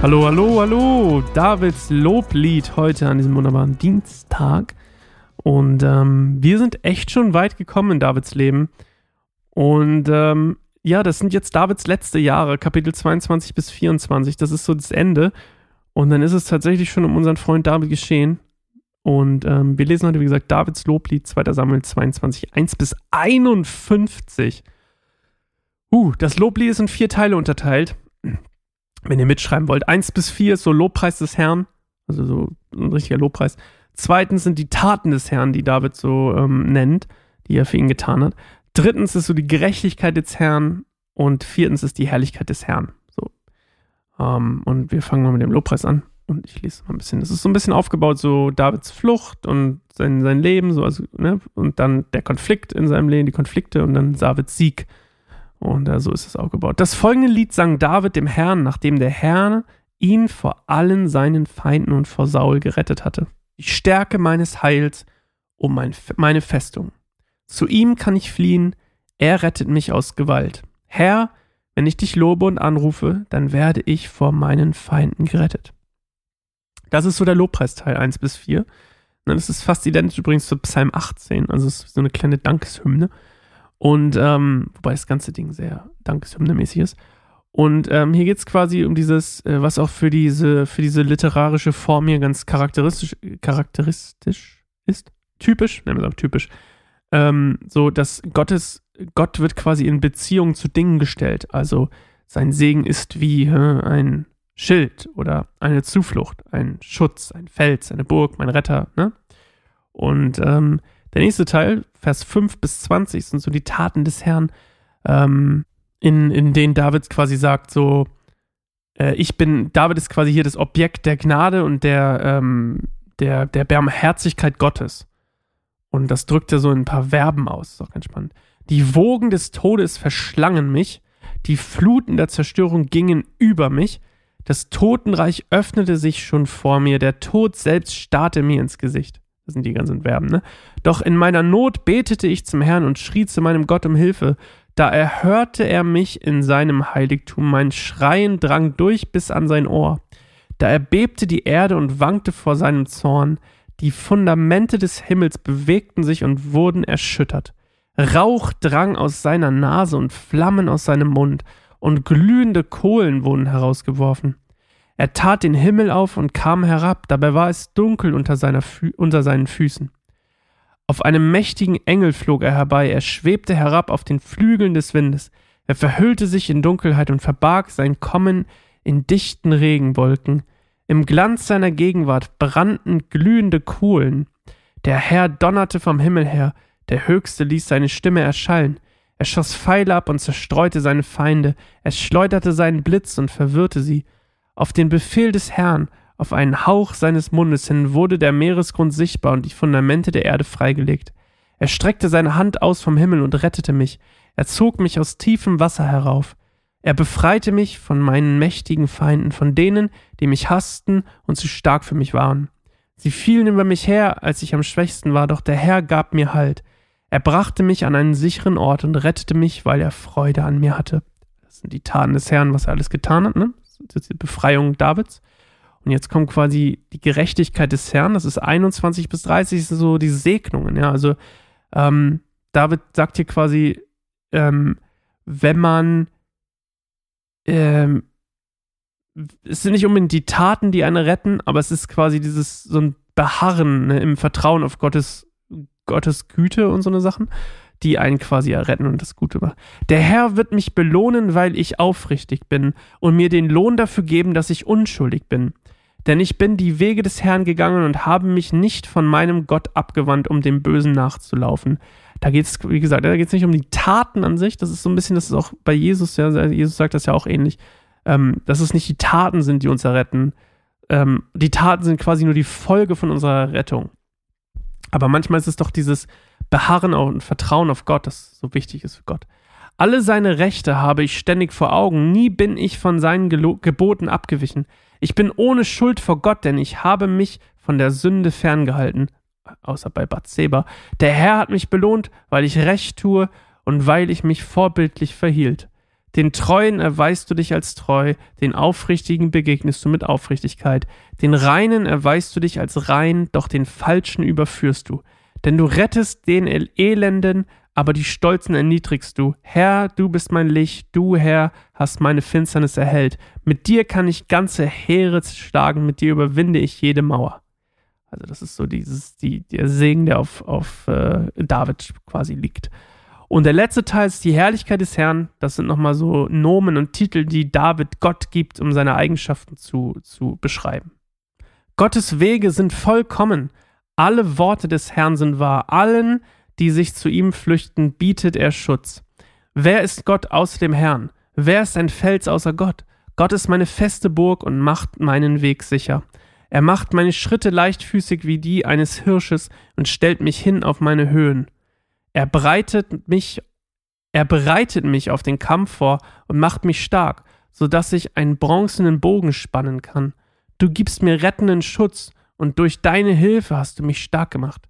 Hallo, hallo, hallo. Davids Loblied heute an diesem wunderbaren Dienstag. Und ähm, wir sind echt schon weit gekommen in Davids Leben. Und ähm, ja, das sind jetzt Davids letzte Jahre, Kapitel 22 bis 24. Das ist so das Ende. Und dann ist es tatsächlich schon um unseren Freund David geschehen. Und ähm, wir lesen heute, wie gesagt, Davids Loblied, 2. Samuel 22, 1 bis 51. Uh, das Loblied ist in vier Teile unterteilt. Wenn ihr mitschreiben wollt, 1 bis 4 ist so Lobpreis des Herrn, also so ein richtiger Lobpreis. Zweitens sind die Taten des Herrn, die David so ähm, nennt, die er für ihn getan hat. Drittens ist so die Gerechtigkeit des Herrn und viertens ist die Herrlichkeit des Herrn. So. Ähm, und wir fangen mal mit dem Lobpreis an. Und ich lese mal ein bisschen. Das ist so ein bisschen aufgebaut, so Davids Flucht und sein, sein Leben, so, also, ne? Und dann der Konflikt in seinem Leben, die Konflikte und dann Davids Sieg. Und äh, so ist es aufgebaut. Das folgende Lied sang David dem Herrn, nachdem der Herr ihn vor allen seinen Feinden und vor Saul gerettet hatte. Die Stärke meines Heils um mein, meine Festung. Zu ihm kann ich fliehen, er rettet mich aus Gewalt. Herr, wenn ich dich lobe und anrufe, dann werde ich vor meinen Feinden gerettet. Das ist so der Lobpreisteil 1 bis 4. Das ist fast identisch übrigens zu Psalm 18, also es ist so eine kleine Dankeshymne. Und ähm, wobei das ganze Ding sehr Dankeshymne-mäßig ist. Und ähm, hier geht es quasi um dieses, äh, was auch für diese, für diese literarische Form hier ganz charakteristisch, charakteristisch ist. Typisch, nennen wir es auch typisch. Ähm, so, dass Gottes, Gott wird quasi in Beziehung zu Dingen gestellt. Also sein Segen ist wie äh, ein Schild oder eine Zuflucht, ein Schutz, ein Fels, eine Burg, mein Retter. Ne? Und ähm, der nächste Teil, Vers 5 bis 20, sind so die Taten des Herrn, ähm, in, in denen David quasi sagt, so, äh, ich bin, David ist quasi hier das Objekt der Gnade und der, ähm, der, der Barmherzigkeit Gottes. Und das drückt er so in ein paar Verben aus, ist auch ganz spannend. Die Wogen des Todes verschlangen mich, die Fluten der Zerstörung gingen über mich, das Totenreich öffnete sich schon vor mir, der Tod selbst starrte mir ins Gesicht. Das sind die ganzen Verben, ne? Doch in meiner Not betete ich zum Herrn und schrie zu meinem Gott um Hilfe. Da erhörte er mich in seinem Heiligtum. Mein Schreien drang durch bis an sein Ohr. Da erbebte die Erde und wankte vor seinem Zorn. Die Fundamente des Himmels bewegten sich und wurden erschüttert. Rauch drang aus seiner Nase und Flammen aus seinem Mund, und glühende Kohlen wurden herausgeworfen. Er tat den Himmel auf und kam herab, dabei war es dunkel unter, Fü unter seinen Füßen. Auf einem mächtigen Engel flog er herbei, er schwebte herab auf den Flügeln des Windes, er verhüllte sich in Dunkelheit und verbarg sein Kommen in dichten Regenwolken. Im Glanz seiner Gegenwart brannten glühende Kohlen. Der Herr donnerte vom Himmel her, der Höchste ließ seine Stimme erschallen. Er schoss Pfeile ab und zerstreute seine Feinde, er schleuderte seinen Blitz und verwirrte sie. Auf den Befehl des Herrn, auf einen Hauch seines Mundes hin, wurde der Meeresgrund sichtbar und die Fundamente der Erde freigelegt. Er streckte seine Hand aus vom Himmel und rettete mich. Er zog mich aus tiefem Wasser herauf. Er befreite mich von meinen mächtigen Feinden, von denen, die mich hassten und zu stark für mich waren. Sie fielen über mich her, als ich am schwächsten war, doch der Herr gab mir Halt. Er brachte mich an einen sicheren Ort und rettete mich, weil er Freude an mir hatte. Das sind die Taten des Herrn, was er alles getan hat, ne? Die Befreiung Davids. Und jetzt kommt quasi die Gerechtigkeit des Herrn. Das ist 21 bis 30, das sind so die Segnungen. Ja, also ähm, David sagt hier quasi, ähm, wenn man, ähm, es sind nicht unbedingt die Taten, die einen retten, aber es ist quasi dieses so ein Beharren ne, im Vertrauen auf Gottes, Gottes Güte und so eine Sachen die einen quasi erretten und das Gute machen. Der Herr wird mich belohnen, weil ich aufrichtig bin und mir den Lohn dafür geben, dass ich unschuldig bin. Denn ich bin die Wege des Herrn gegangen und habe mich nicht von meinem Gott abgewandt, um dem Bösen nachzulaufen. Da geht es, wie gesagt, da geht es nicht um die Taten an sich. Das ist so ein bisschen, das ist auch bei Jesus, ja, Jesus sagt das ja auch ähnlich, ähm, dass es nicht die Taten sind, die uns erretten. Ähm, die Taten sind quasi nur die Folge von unserer Rettung. Aber manchmal ist es doch dieses, Beharren und Vertrauen auf Gott, das so wichtig ist für Gott. Alle seine Rechte habe ich ständig vor Augen, nie bin ich von seinen Geboten abgewichen. Ich bin ohne Schuld vor Gott, denn ich habe mich von der Sünde ferngehalten, außer bei Bathseba. Der Herr hat mich belohnt, weil ich Recht tue und weil ich mich vorbildlich verhielt. Den Treuen erweist du dich als treu, den Aufrichtigen begegnest du mit Aufrichtigkeit, den Reinen erweist du dich als rein, doch den Falschen überführst du. Denn du rettest den Elenden, aber die Stolzen erniedrigst du. Herr, du bist mein Licht, du, Herr, hast meine Finsternis erhellt. Mit dir kann ich ganze Heere schlagen, mit dir überwinde ich jede Mauer. Also das ist so dieses, die, der Segen, der auf, auf äh, David quasi liegt. Und der letzte Teil ist die Herrlichkeit des Herrn. Das sind nochmal so Nomen und Titel, die David Gott gibt, um seine Eigenschaften zu, zu beschreiben. Gottes Wege sind vollkommen. Alle Worte des Herrn sind wahr. Allen, die sich zu ihm flüchten, bietet er Schutz. Wer ist Gott außer dem Herrn? Wer ist ein Fels außer Gott? Gott ist meine feste Burg und macht meinen Weg sicher. Er macht meine Schritte leichtfüßig wie die eines Hirsches und stellt mich hin auf meine Höhen. Er breitet mich, er bereitet mich auf den Kampf vor und macht mich stark, so dass ich einen bronzenen Bogen spannen kann. Du gibst mir rettenden Schutz und durch deine Hilfe hast du mich stark gemacht.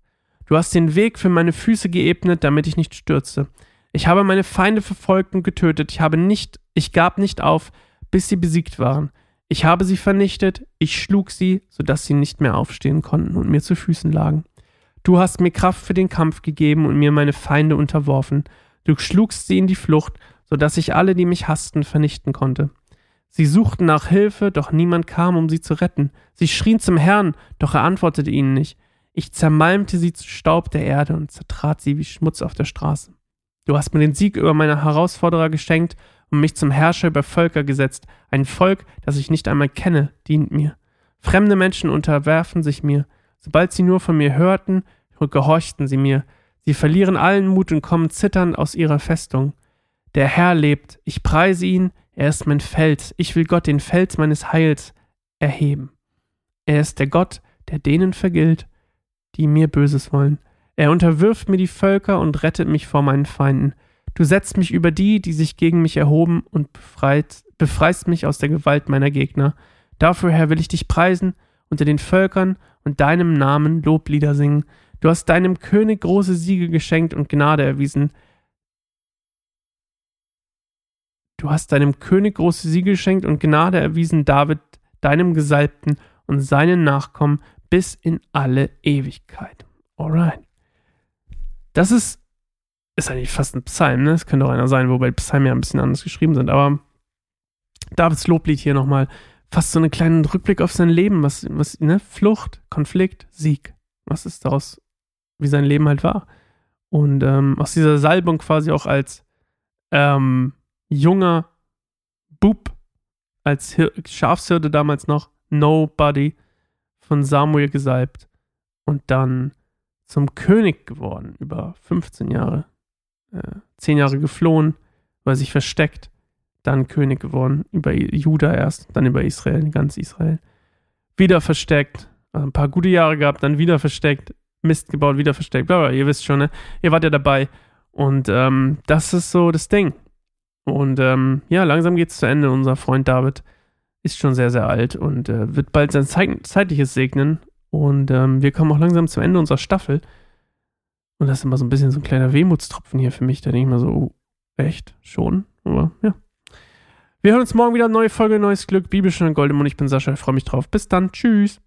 Du hast den Weg für meine Füße geebnet, damit ich nicht stürze. Ich habe meine Feinde verfolgt und getötet. Ich habe nicht, ich gab nicht auf, bis sie besiegt waren. Ich habe sie vernichtet, ich schlug sie, sodass sie nicht mehr aufstehen konnten und mir zu Füßen lagen. Du hast mir Kraft für den Kampf gegeben und mir meine Feinde unterworfen. Du schlugst sie in die Flucht, so dass ich alle, die mich hassten, vernichten konnte. Sie suchten nach Hilfe, doch niemand kam, um sie zu retten. Sie schrien zum Herrn, doch er antwortete ihnen nicht. Ich zermalmte sie zu Staub der Erde und zertrat sie wie Schmutz auf der Straße. Du hast mir den Sieg über meine Herausforderer geschenkt und mich zum Herrscher über Völker gesetzt. Ein Volk, das ich nicht einmal kenne, dient mir. Fremde Menschen unterwerfen sich mir. Sobald sie nur von mir hörten, gehorchten sie mir. Sie verlieren allen Mut und kommen zitternd aus ihrer Festung. Der Herr lebt, ich preise ihn, er ist mein Fels, ich will Gott den Fels meines Heils erheben. Er ist der Gott, der denen vergilt, die mir Böses wollen. Er unterwirft mir die Völker und rettet mich vor meinen Feinden. Du setzt mich über die, die sich gegen mich erhoben und befreit, befreist mich aus der Gewalt meiner Gegner. Dafür, Herr, will ich dich preisen unter den Völkern und deinem Namen Loblieder singen. Du hast deinem König große Siege geschenkt und Gnade erwiesen. Du hast deinem König große Siege geschenkt und Gnade erwiesen, David, deinem Gesalbten und seinen Nachkommen bis in alle Ewigkeit. Alright. Das ist, ist eigentlich fast ein Psalm, ne? Das könnte auch einer sein, wobei Psalmen ja ein bisschen anders geschrieben sind, aber Davids Loblied hier nochmal fast so einen kleinen Rückblick auf sein Leben, was, was, ne? Flucht, Konflikt, Sieg. Was ist daraus, wie sein Leben halt war. Und ähm, aus dieser Salbung quasi auch als ähm, junger Bub, als Hir Schafshirte damals noch, Nobody, von Samuel gesalbt und dann zum König geworden über 15 Jahre. Äh, 10 Jahre geflohen, weil sich versteckt dann König geworden, über Juda erst, dann über Israel, ganz Israel. Wieder versteckt, also ein paar gute Jahre gehabt, dann wieder versteckt, Mist gebaut, wieder versteckt, aber ihr wisst schon, ne? Ihr wart ja dabei. Und ähm, das ist so das Ding. Und ähm, ja, langsam geht es zu Ende. Unser Freund David ist schon sehr, sehr alt und äh, wird bald sein Zeit zeitliches segnen. Und ähm, wir kommen auch langsam zum Ende unserer Staffel. Und das ist immer so ein bisschen so ein kleiner Wehmutstropfen hier für mich. Da denke ich mal so, oh, echt? Schon? Aber ja. Wir hören uns morgen wieder. Neue Folge, neues Glück. Bibelschön und Goldemund. Ich bin Sascha. Ich freue mich drauf. Bis dann. Tschüss.